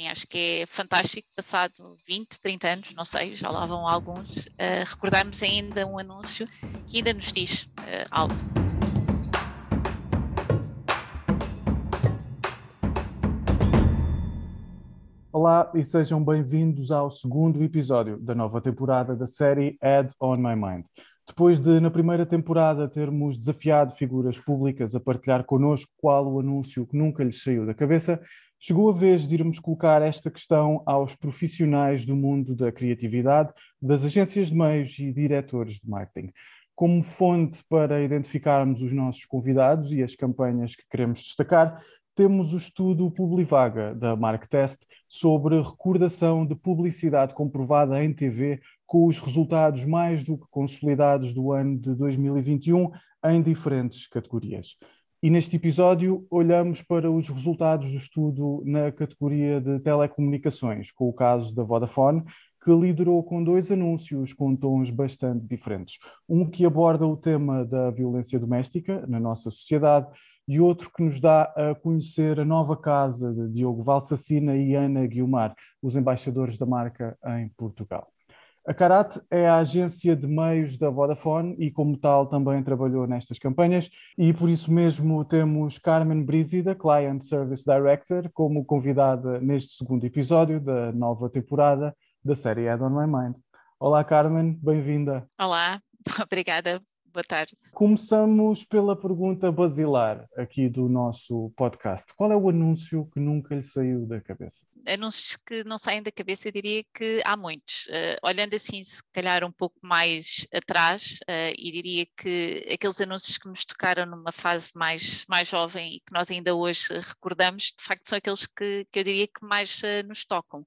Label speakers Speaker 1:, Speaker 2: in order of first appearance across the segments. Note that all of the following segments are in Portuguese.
Speaker 1: Enfim, acho que é fantástico, passado 20, 30 anos, não sei, já lá vão alguns, uh, recordarmos ainda um anúncio que ainda nos diz uh, algo.
Speaker 2: Olá e sejam bem-vindos ao segundo episódio da nova temporada da série Ad on My Mind. Depois de, na primeira temporada, termos desafiado figuras públicas a partilhar connosco qual o anúncio que nunca lhes saiu da cabeça, chegou a vez de irmos colocar esta questão aos profissionais do mundo da criatividade, das agências de meios e diretores de marketing. Como fonte para identificarmos os nossos convidados e as campanhas que queremos destacar, temos o estudo Publivaga, da MarkTest, sobre recordação de publicidade comprovada em TV com os resultados mais do que consolidados do ano de 2021 em diferentes categorias. E neste episódio olhamos para os resultados do estudo na categoria de telecomunicações, com o caso da Vodafone, que liderou com dois anúncios com tons bastante diferentes. Um que aborda o tema da violência doméstica na nossa sociedade e outro que nos dá a conhecer a nova casa de Diogo Valsacina e Ana Guilmar, os embaixadores da marca em Portugal. A Carat é a agência de meios da Vodafone e, como tal, também trabalhou nestas campanhas. E por isso mesmo temos Carmen Brizida, Client Service Director, como convidada neste segundo episódio da nova temporada da série Add on My Mind. Olá, Carmen, bem-vinda.
Speaker 1: Olá, obrigada Boa tarde.
Speaker 2: Começamos pela pergunta basilar aqui do nosso podcast. Qual é o anúncio que nunca lhe saiu da cabeça?
Speaker 1: Anúncios que não saem da cabeça, eu diria que há muitos. Uh, olhando assim, se calhar um pouco mais atrás, uh, e diria que aqueles anúncios que nos tocaram numa fase mais, mais jovem e que nós ainda hoje recordamos, de facto são aqueles que, que eu diria que mais uh, nos tocam.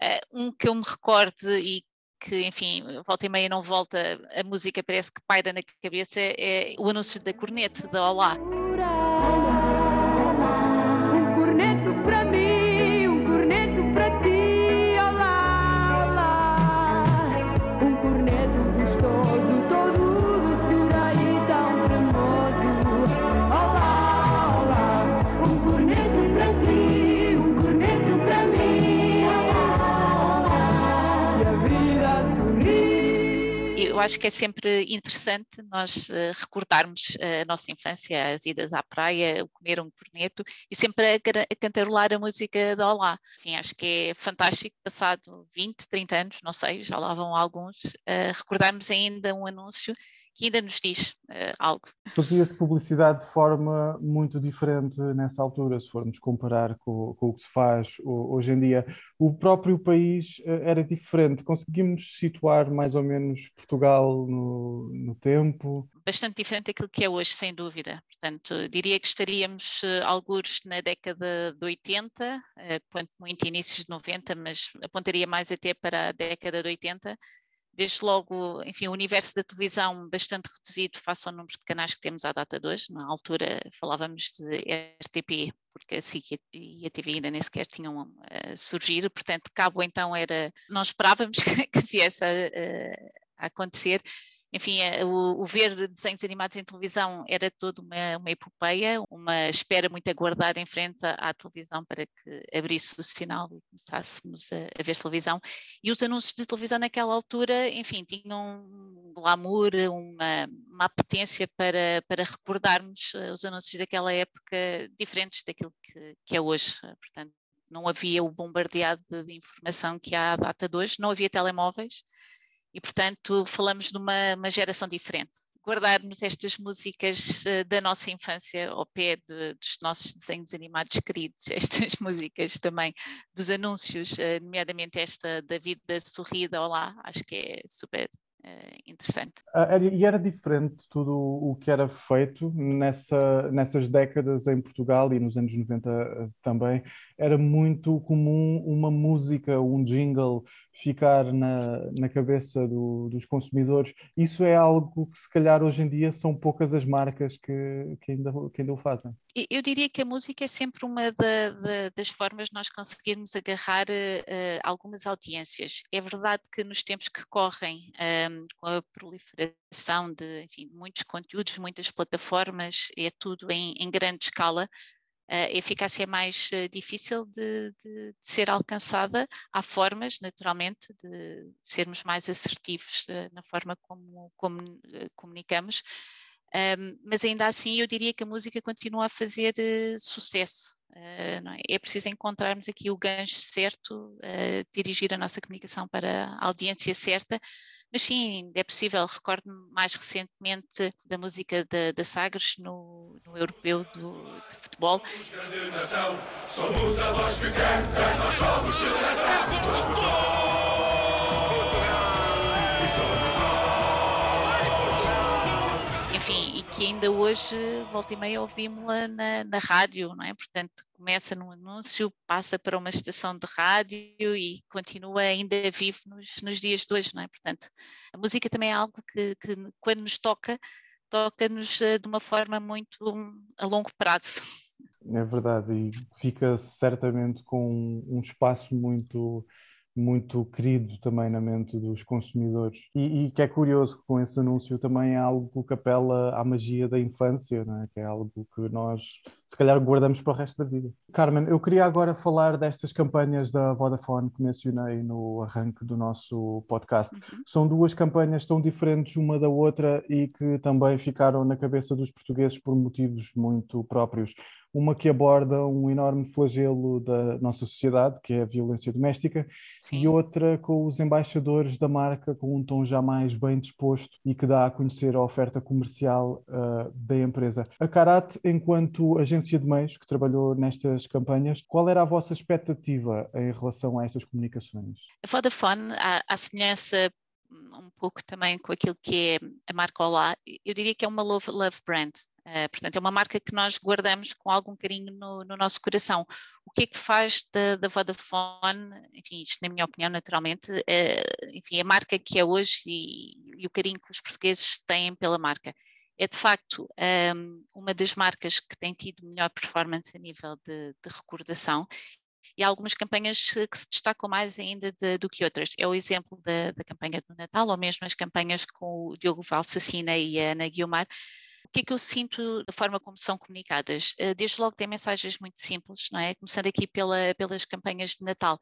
Speaker 1: Uh, um que eu me recordo e que, enfim, volta e meia não volta, a música parece que paira na cabeça, é o anúncio da cornete, da Olá. Acho que é sempre interessante nós uh, recordarmos uh, a nossa infância, as idas à praia, o comer um corneto e sempre a, cantarolar a música da Olá. Enfim, acho que é fantástico, passado 20, 30 anos, não sei, já lá vão alguns, uh, recordarmos ainda um anúncio que ainda nos diz uh, algo.
Speaker 2: Fazia-se publicidade de forma muito diferente nessa altura, se formos comparar com, com, o que se faz hoje em dia. O próprio país uh, era diferente. Conseguimos situar mais ou menos Portugal no, no tempo?
Speaker 1: Bastante diferente daquilo que é hoje, sem dúvida. Portanto, diria que estaríamos uh, alguns na década de 80, uh, quanto muito inícios de 90, mas apontaria mais até para a década de 80 desde logo, enfim, o universo da televisão bastante reduzido face ao número de canais que temos à data de hoje. Na altura falávamos de RTP, porque a SIC e a TV ainda nem sequer tinham a surgir, portanto, cabo então era, não esperávamos que viesse a, a acontecer enfim, eh, o, o, ver desenhos animados em televisão era toda uma, uma epopeia, uma espera muito aguardada em frente à, à, televisão para que abrisse o sinal e começássemos a, a, ver televisão. E os anúncios de televisão naquela altura, enfim, tinham um glamour, uma, uma apetência para, para recordarmos eh, os anúncios daquela época diferentes daquilo que, que é hoje. Portanto, não havia o bombardeado de informação que há à data de hoje, não havia telemóveis, e, portanto, falamos de uma, uma geração diferente. Guardarmos estas músicas uh, da nossa infância ao pé de, dos nossos desenhos animados queridos, estas músicas também dos anúncios, uh, nomeadamente esta da vida sorrida, olá, acho que é super uh, interessante.
Speaker 2: Ah, e era diferente tudo o que era feito nessa, nessas décadas em Portugal e nos anos 90 também. Era muito comum uma música, um jingle ficar na, na cabeça do, dos consumidores. Isso é algo que, se calhar, hoje em dia são poucas as marcas que, que, ainda, que ainda o fazem.
Speaker 1: Eu diria que a música é sempre uma da, da, das formas de nós conseguirmos agarrar uh, algumas audiências. É verdade que nos tempos que correm, um, ehm, com a proliferação de enfim, muitos conteúdos, muitas plataformas, é tudo em, em grande escala, a eficácia é mais difícil de, de, de, ser alcançada. Há formas, naturalmente, de sermos mais assertivos na forma como, como comunicamos, um, mas ainda assim eu diria que a música continua a fazer uh, sucesso. Uh, é? é? preciso encontrarmos aqui o gancho certo, uh, dirigir a nossa comunicação para a audiência certa, mas sim, é possível. Recordo-me mais recentemente da música da, Sagres no, no europeu do, de futebol. Somos a voz que canta, nós somos somos nós. Que ainda hoje, volta e meia, ouvimos-la na, na, rádio, não é? Portanto, começa num anúncio, passa para uma estação de rádio e continua ainda vivo nos, nos dias de hoje, não é? Portanto, a música também é algo que, que quando nos toca, toca-nos eh, de uma forma muito a longo prazo.
Speaker 2: É verdade, e fica certamente com um espaço muito muito querido também na mente dos consumidores. E, e, que é curioso que com esse anúncio também é algo que apela à magia da infância, é? que é algo que nós se calhar guardamos para o resto da vida. Carmen, eu queria agora falar destas campanhas da Vodafone que mencionei no arranque do nosso podcast. Uhum. São duas campanhas tão diferentes uma da outra e que também ficaram na cabeça dos portugueses por motivos muito próprios uma que aborda um enorme flagelo da nossa sociedade, que é a violência doméstica, Sim. e outra com os embaixadores da marca com um tom já mais bem disposto e que dá a conhecer a oferta comercial uh, da empresa. A Carat, enquanto agência de meios que trabalhou nestas campanhas, qual era a vossa expectativa em relação a estas comunicações?
Speaker 1: A Vodafone, à, à semelhança um pouco também com aquilo que é a marca Olá, eu diria que é uma love, love brand. Uh, portanto, é uma marca que nós guardamos com algum carinho no, no nosso coração. O que é que faz da, da Vodafone, enfim, isto na minha opinião, naturalmente, uh, enfim, a marca que é hoje e, e, o carinho que os portugueses têm pela marca. É de facto um, ehm, uma das marcas que tem tido melhor performance a nível de, de recordação e há algumas campanhas que se destacam mais ainda de, do que outras. É o exemplo da, da, campanha do Natal, ou mesmo as campanhas com o Diogo Valsacina e a Ana Guiomar. O que é que eu sinto da forma como são comunicadas? Eh, desde logo tem mensagens muito simples, não é? Começando aqui pela, pelas campanhas de Natal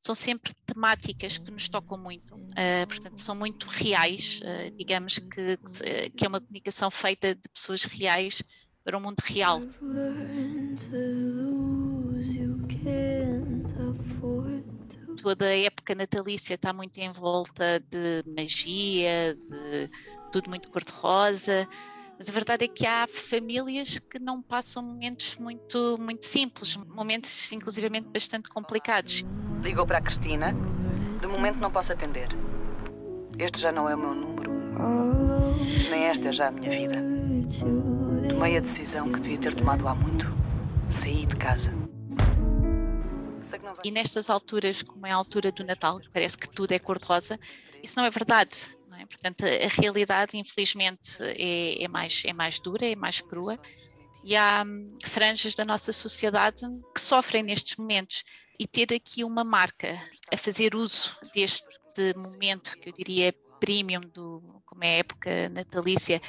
Speaker 1: são sempre temáticas que nos tocam muito, uh, portanto, são muito reais, uh, digamos que, que, é uma comunicação feita de pessoas reais para um mundo real. Toda a época natalícia está muito em volta de magia, de tudo muito cor-de-rosa. Mas a verdade é que há famílias que não passam momentos muito, muito simples, momentos inclusivamente bastante complicados.
Speaker 3: Ligou para a Cristina. De momento não posso atender. Este já não é o meu número. Nem esta é já a minha vida. Tomei a decisão que devia ter tomado há muito. Saí de casa.
Speaker 1: E nestas alturas, como é a altura do Natal, parece que tudo é cor-de-rosa, isso não é verdade. É? Portanto, a realidade, infelizmente, é, é, mais, é mais dura, é mais crua. E há hum, franjas da nossa sociedade que sofrem nestes momentos. E ter aqui uma marca a fazer uso deste momento, que eu diria premium, do, como é a época natalícia,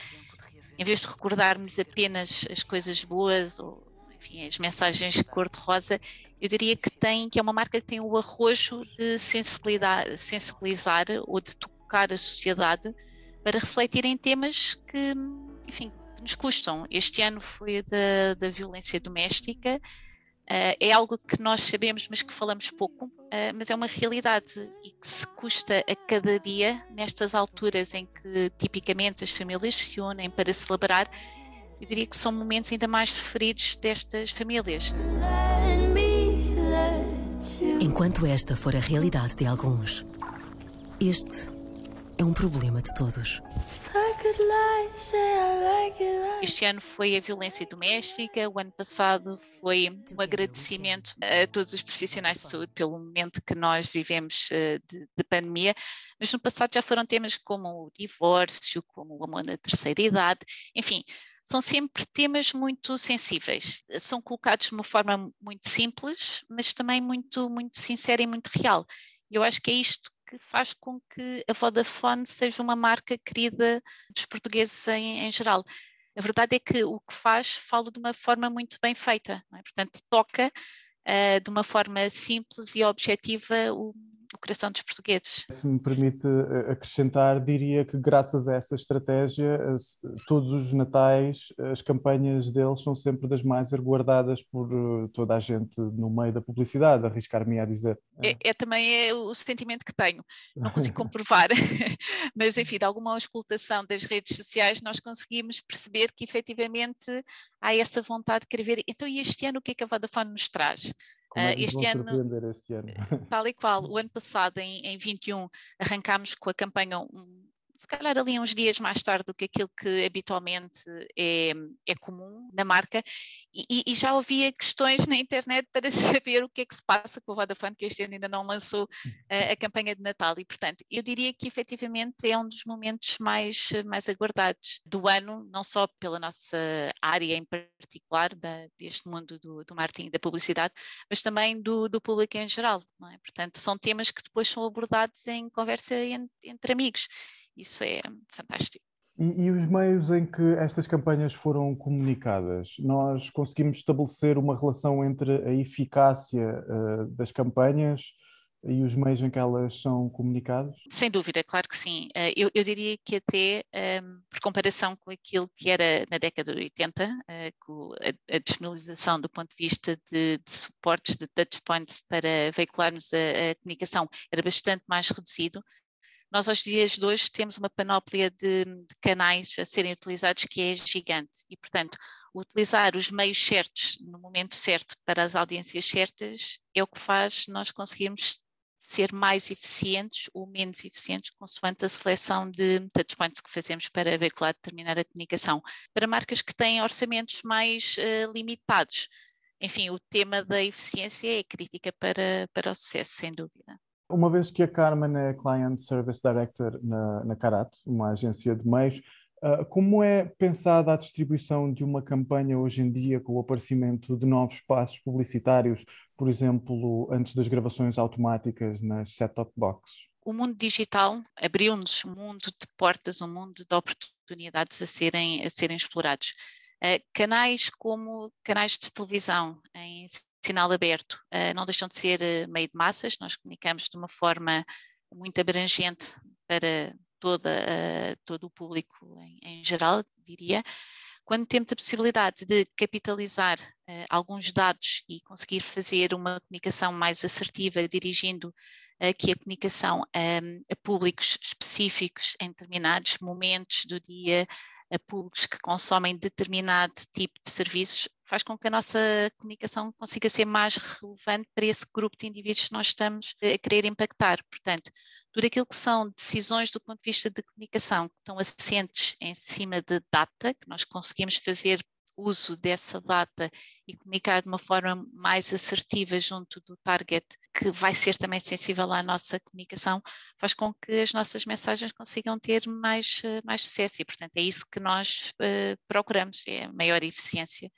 Speaker 1: em vez de recordarmos apenas as coisas boas ou enfim, as mensagens cor-de-rosa, eu diria que tem, que é uma marca que tem o arrojo de sensibilizar ou de tocar a sociedade para refletir em temas que, enfim, nos custam. Este ano foi da, da violência doméstica, Uh, é algo que nós sabemos, mas que falamos pouco, uh, mas é uma realidade e que se custa a cada dia, nestas alturas em que tipicamente as famílias se unem para celebrar, eu diria que são momentos ainda mais preferidos destas famílias.
Speaker 4: Enquanto esta for a realidade de alguns, este é um problema de todos.
Speaker 1: Este ano foi a violência doméstica, o ano passado foi um agradecimento a todos os profissionais de saúde pelo momento que nós vivemos eh, de, de pandemia, mas no passado já foram temas como o divórcio, como o amor na terceira idade, enfim, são sempre temas muito sensíveis. São colocados de uma forma muito simples, mas também muito, muito sincera e muito real. Eu acho que é isto que faz com que a Vodafone seja uma marca querida dos portugueses em, em geral. a verdade é que o que faz fala de uma forma muito bem feita, é? portanto, toca uh, de uma forma simples e objetiva o, o coração dos portugueses.
Speaker 2: Se me permite eh, acrescentar, diria que graças a essa estratégia, todos os natais, as campanhas deles são sempre das mais aguardadas por eh, toda a gente no meio da publicidade, arriscar-me a dizer.
Speaker 1: É, é, também é o sentimento que tenho, não consigo comprovar, mas enfim, de alguma auscultação das redes sociais nós conseguimos perceber que efetivamente há essa vontade de querer ver, então e este ano o que é que a Vodafone nos traz?
Speaker 2: Como é que este, ano, este ano,
Speaker 1: tal e qual, o ano passado, em, em 21, arrancámos com a campanha um, se calhar ali uns dias mais tarde do que aquilo que habitualmente é, é comum na marca, e, e, já havia questões na internet para saber o que é que se passa com o Vodafone, que este ano ainda não lançou a, a campanha de Natal, e portanto, eu diria que efetivamente é um dos momentos mais, mais aguardados do ano, não só pela nossa área em particular, da, deste mundo do, do marketing e da publicidade, mas também do, do público em geral, é? Portanto, são temas que depois são abordados em conversa entre, entre amigos. Isso é fantástico.
Speaker 2: E, e, os meios em que estas campanhas foram comunicadas? Nós conseguimos estabelecer uma relação entre a eficácia uh, das campanhas e os meios em que elas são comunicadas?
Speaker 1: Sem dúvida, claro que sim. Uh, eu, eu, diria que até, um, ehm, por comparação com aquilo que era na década de 80, uh, com a, a disponibilização do ponto de vista de, de suportes, de touchpoints para veicularmos a, a comunicação era bastante mais reduzido. Nós, aos dias de hoje, temos uma panóplia de, de canais a serem utilizados que é gigante e, portanto, utilizar os meios certos no momento certo para as audiências certas é o que faz nós conseguirmos ser mais eficientes ou menos eficientes consoante a seleção de touchpoints que fazemos para veicular determinada comunicação. Para marcas que têm orçamentos mais uh, limitados, enfim, o tema da eficiência é crítica para, para o sucesso, sem dúvida.
Speaker 2: Uma vez que a Carmen é Client Service Director na, na Carat, uma agência de meios, uh, como é pensada a distribuição de uma campanha hoje em dia com o aparecimento de novos espaços publicitários, por exemplo, antes das gravações automáticas nas set-top boxes?
Speaker 1: O mundo digital abriu-nos um mundo de portas, um mundo de oportunidades a serem, a serem explorados. Uh, canais como canais de televisão em sinal aberto uh, não deixam de ser uh, meio de massas, nós comunicamos de uma forma muito abrangente para toda, uh, todo o público em, em, geral, diria. Quando temos a possibilidade de capitalizar alguns dados e conseguir fazer uma comunicação mais assertiva, dirigindo aqui a comunicação a públicos específicos em determinados momentos do dia, a públicos que consomem determinado tipo de serviços, faz com que a nossa comunicação consiga ser mais relevante para esse grupo de indivíduos que nós estamos a querer impactar. Portanto, tudo aquilo que são decisões do ponto de vista de comunicação que estão assentes em cima de data, que nós conseguimos fazer uso dessa data e comunicar de uma forma mais assertiva junto do target, que vai ser também sensível à nossa comunicação, faz com que as nossas mensagens consigam ter mais, eh, mais sucesso e, portanto, é isso que nós uh, procuramos, é maior eficiência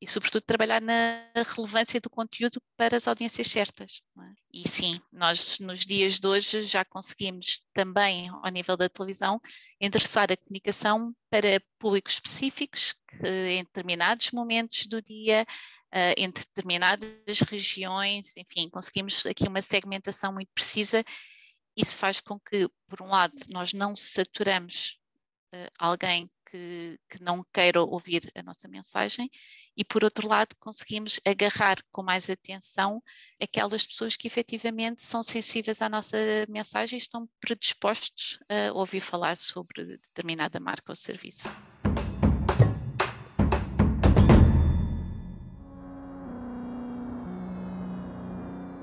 Speaker 1: e, sobretudo, trabalhar na relevância do conteúdo para as audiências certas. É? E sim, nós nos dias de hoje já conseguimos também, ao nível da televisão, endereçar a comunicação para públicos específicos que, em determinados momentos do dia, uh, em determinadas regiões, enfim, conseguimos aqui uma segmentação muito precisa. Isso faz com que, por um lado, nós não saturamos uh, alguém que, que, não queira ouvir a nossa mensagem e, por outro lado, conseguimos agarrar com mais atenção aquelas pessoas que efetivamente são sensíveis à nossa mensagem e estão predispostos a ouvir falar sobre determinada marca ou serviço.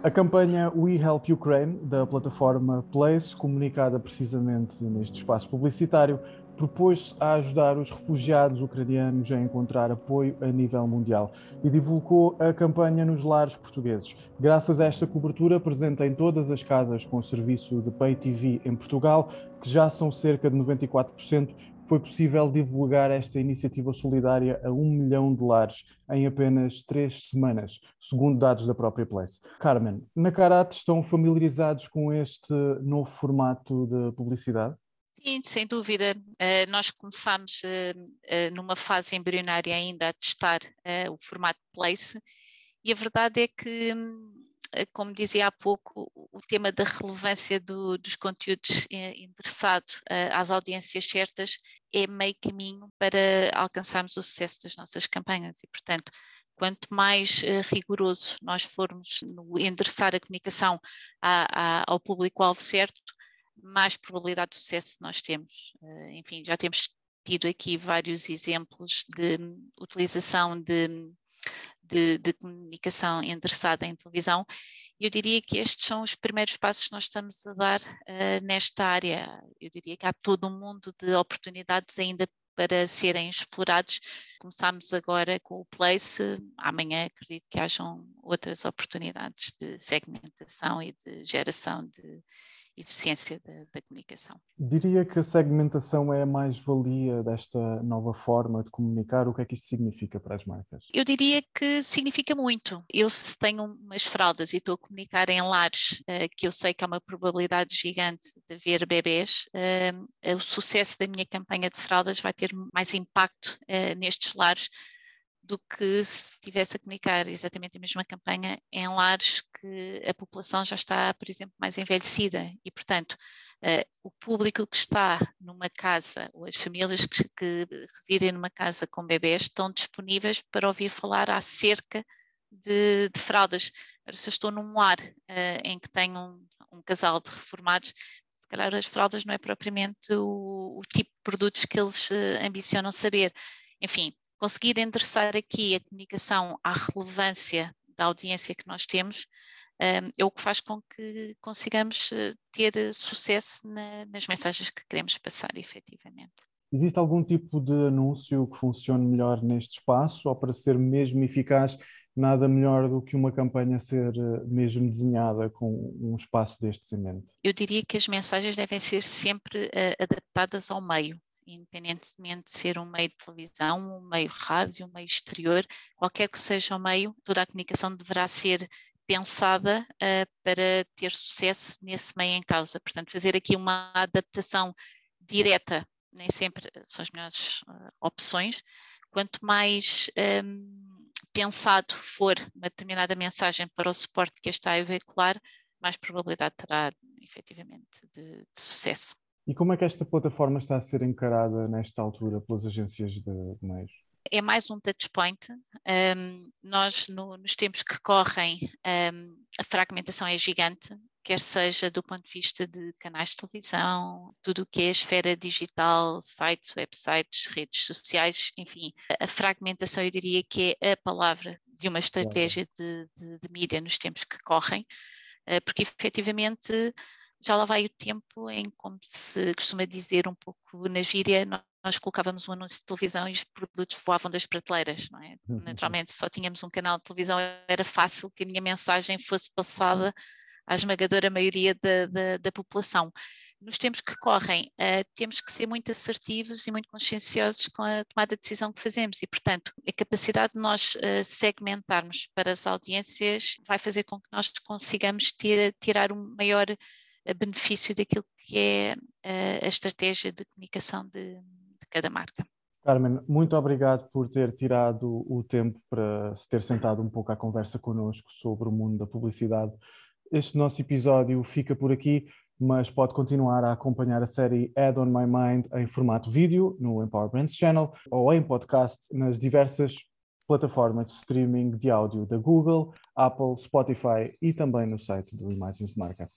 Speaker 2: A campanha We Help Ukraine, da plataforma Place, comunicada precisamente neste espaço publicitário, propôs-se a ajudar os refugiados ucranianos a encontrar apoio a nível mundial e divulgou a campanha nos lares portugueses. Graças a esta cobertura presente em todas as casas com serviço de Pay TV em Portugal, que já são cerca de 94%, foi possível divulgar esta iniciativa solidária a um milhão de lares em apenas três semanas, segundo dados da própria Place. Carmen, na Carat estão familiarizados com este novo formato de publicidade?
Speaker 1: Sim, sem dúvida. Uh, nós começámos uh, uh, numa fase embrionária ainda a testar o formato Place e a verdade é que, como dizia há pouco, o tema da relevância do, dos conteúdos interessados às audiências certas é meio caminho para alcançarmos o sucesso das nossas campanhas e, portanto, quanto mais rigoroso nós formos no endereçar a comunicação a, a, ao público-alvo certo, mais probabilidade de sucesso nós temos. Uh, enfim, já temos tido aqui vários exemplos de utilização de, de, de comunicação endereçada em televisão. Eu diria que estes são os primeiros passos que nós estamos a dar uh, nesta área. Eu diria que há todo um mundo de oportunidades ainda para serem explorados. Começamos agora com o Place, amanhã acredito que hajam outras oportunidades de segmentação e de geração de eficiência da, da, comunicação.
Speaker 2: Diria que a segmentação é a mais-valia desta nova forma de comunicar. O que é que isto significa para as marcas?
Speaker 1: Eu diria que significa muito. Eu, se tenho umas fraldas e estou a comunicar em lares, uh, que eu sei que há uma probabilidade gigante de haver bebês, uh, o sucesso da minha campanha de fraldas vai ter mais impacto uh, nestes lares do que se estivesse a comunicar exatamente a mesma campanha em lares que a população já está, por exemplo, mais envelhecida e, portanto, uh, o público que está numa casa ou as famílias que, que, residem numa casa com bebés estão disponíveis para ouvir falar acerca de, de fraldas. se eu estou num lar uh, em que tenho um, um casal de reformados, se calhar as fraldas não é propriamente o, o tipo de produtos que eles uh, ambicionam saber. Enfim, conseguir endereçar aqui a comunicação à relevância da audiência que nós temos um, é o que faz com que consigamos eh, ter sucesso na, nas mensagens que queremos passar, efetivamente.
Speaker 2: Existe algum tipo de anúncio que funcione melhor neste espaço ou para ser mesmo eficaz, nada melhor do que uma campanha ser eh, mesmo desenhada com um espaço destes em mente?
Speaker 1: Eu diria que as mensagens devem ser sempre adaptadas ao meio independentemente de ser um meio de televisão, um meio rádio, um meio exterior, qualquer que seja o meio, toda a comunicação deverá ser pensada uh, para ter sucesso nesse meio em causa. Portanto, fazer aqui uma adaptação direta nem sempre são as melhores uh, opções. Quanto mais um, ehm, pensado for uma determinada mensagem para o suporte que está a veicular, mais probabilidade terá efetivamente de, de sucesso.
Speaker 2: E como é que esta plataforma está a ser encarada nesta altura pelas agências de, de meios?
Speaker 1: É mais um touchpoint. Um, nós, no, nos tempos que correm, um, a fragmentação é gigante, quer seja do ponto de vista de canais de televisão, tudo o que é esfera digital, sites, websites, redes sociais, enfim. A fragmentação, eu diria que é a palavra de uma estratégia de, de, de mídia nos tempos que correm, uh, porque efetivamente já lá vai o tempo em, como se costuma dizer um pouco na gíria, nós colocávamos um anúncio de televisão e os produtos voavam das prateleiras, não é? Uhum. Naturalmente, se só tínhamos um canal de televisão, era fácil que a minha mensagem fosse passada à esmagadora maioria da, da, da população. Nos tempos que correm, uh, temos que ser muito assertivos e muito conscienciosos com a tomada de decisão que fazemos e, portanto, a capacidade de nós uh, segmentarmos para as audiências vai fazer com que nós consigamos tirar um maior benefício daquilo que é a, a estratégia de comunicação de, de cada marca.
Speaker 2: Carmen, muito obrigado por ter tirado o tempo para se ter sentado um pouco à conversa connosco sobre o mundo da publicidade. Este nosso episódio fica por aqui, mas pode continuar a acompanhar a série Add on My Mind em formato vídeo no Empower Brands Channel ou em podcast nas diversas plataformas de streaming de áudio da Google, Apple, Spotify e também no site do Imagens de Marca.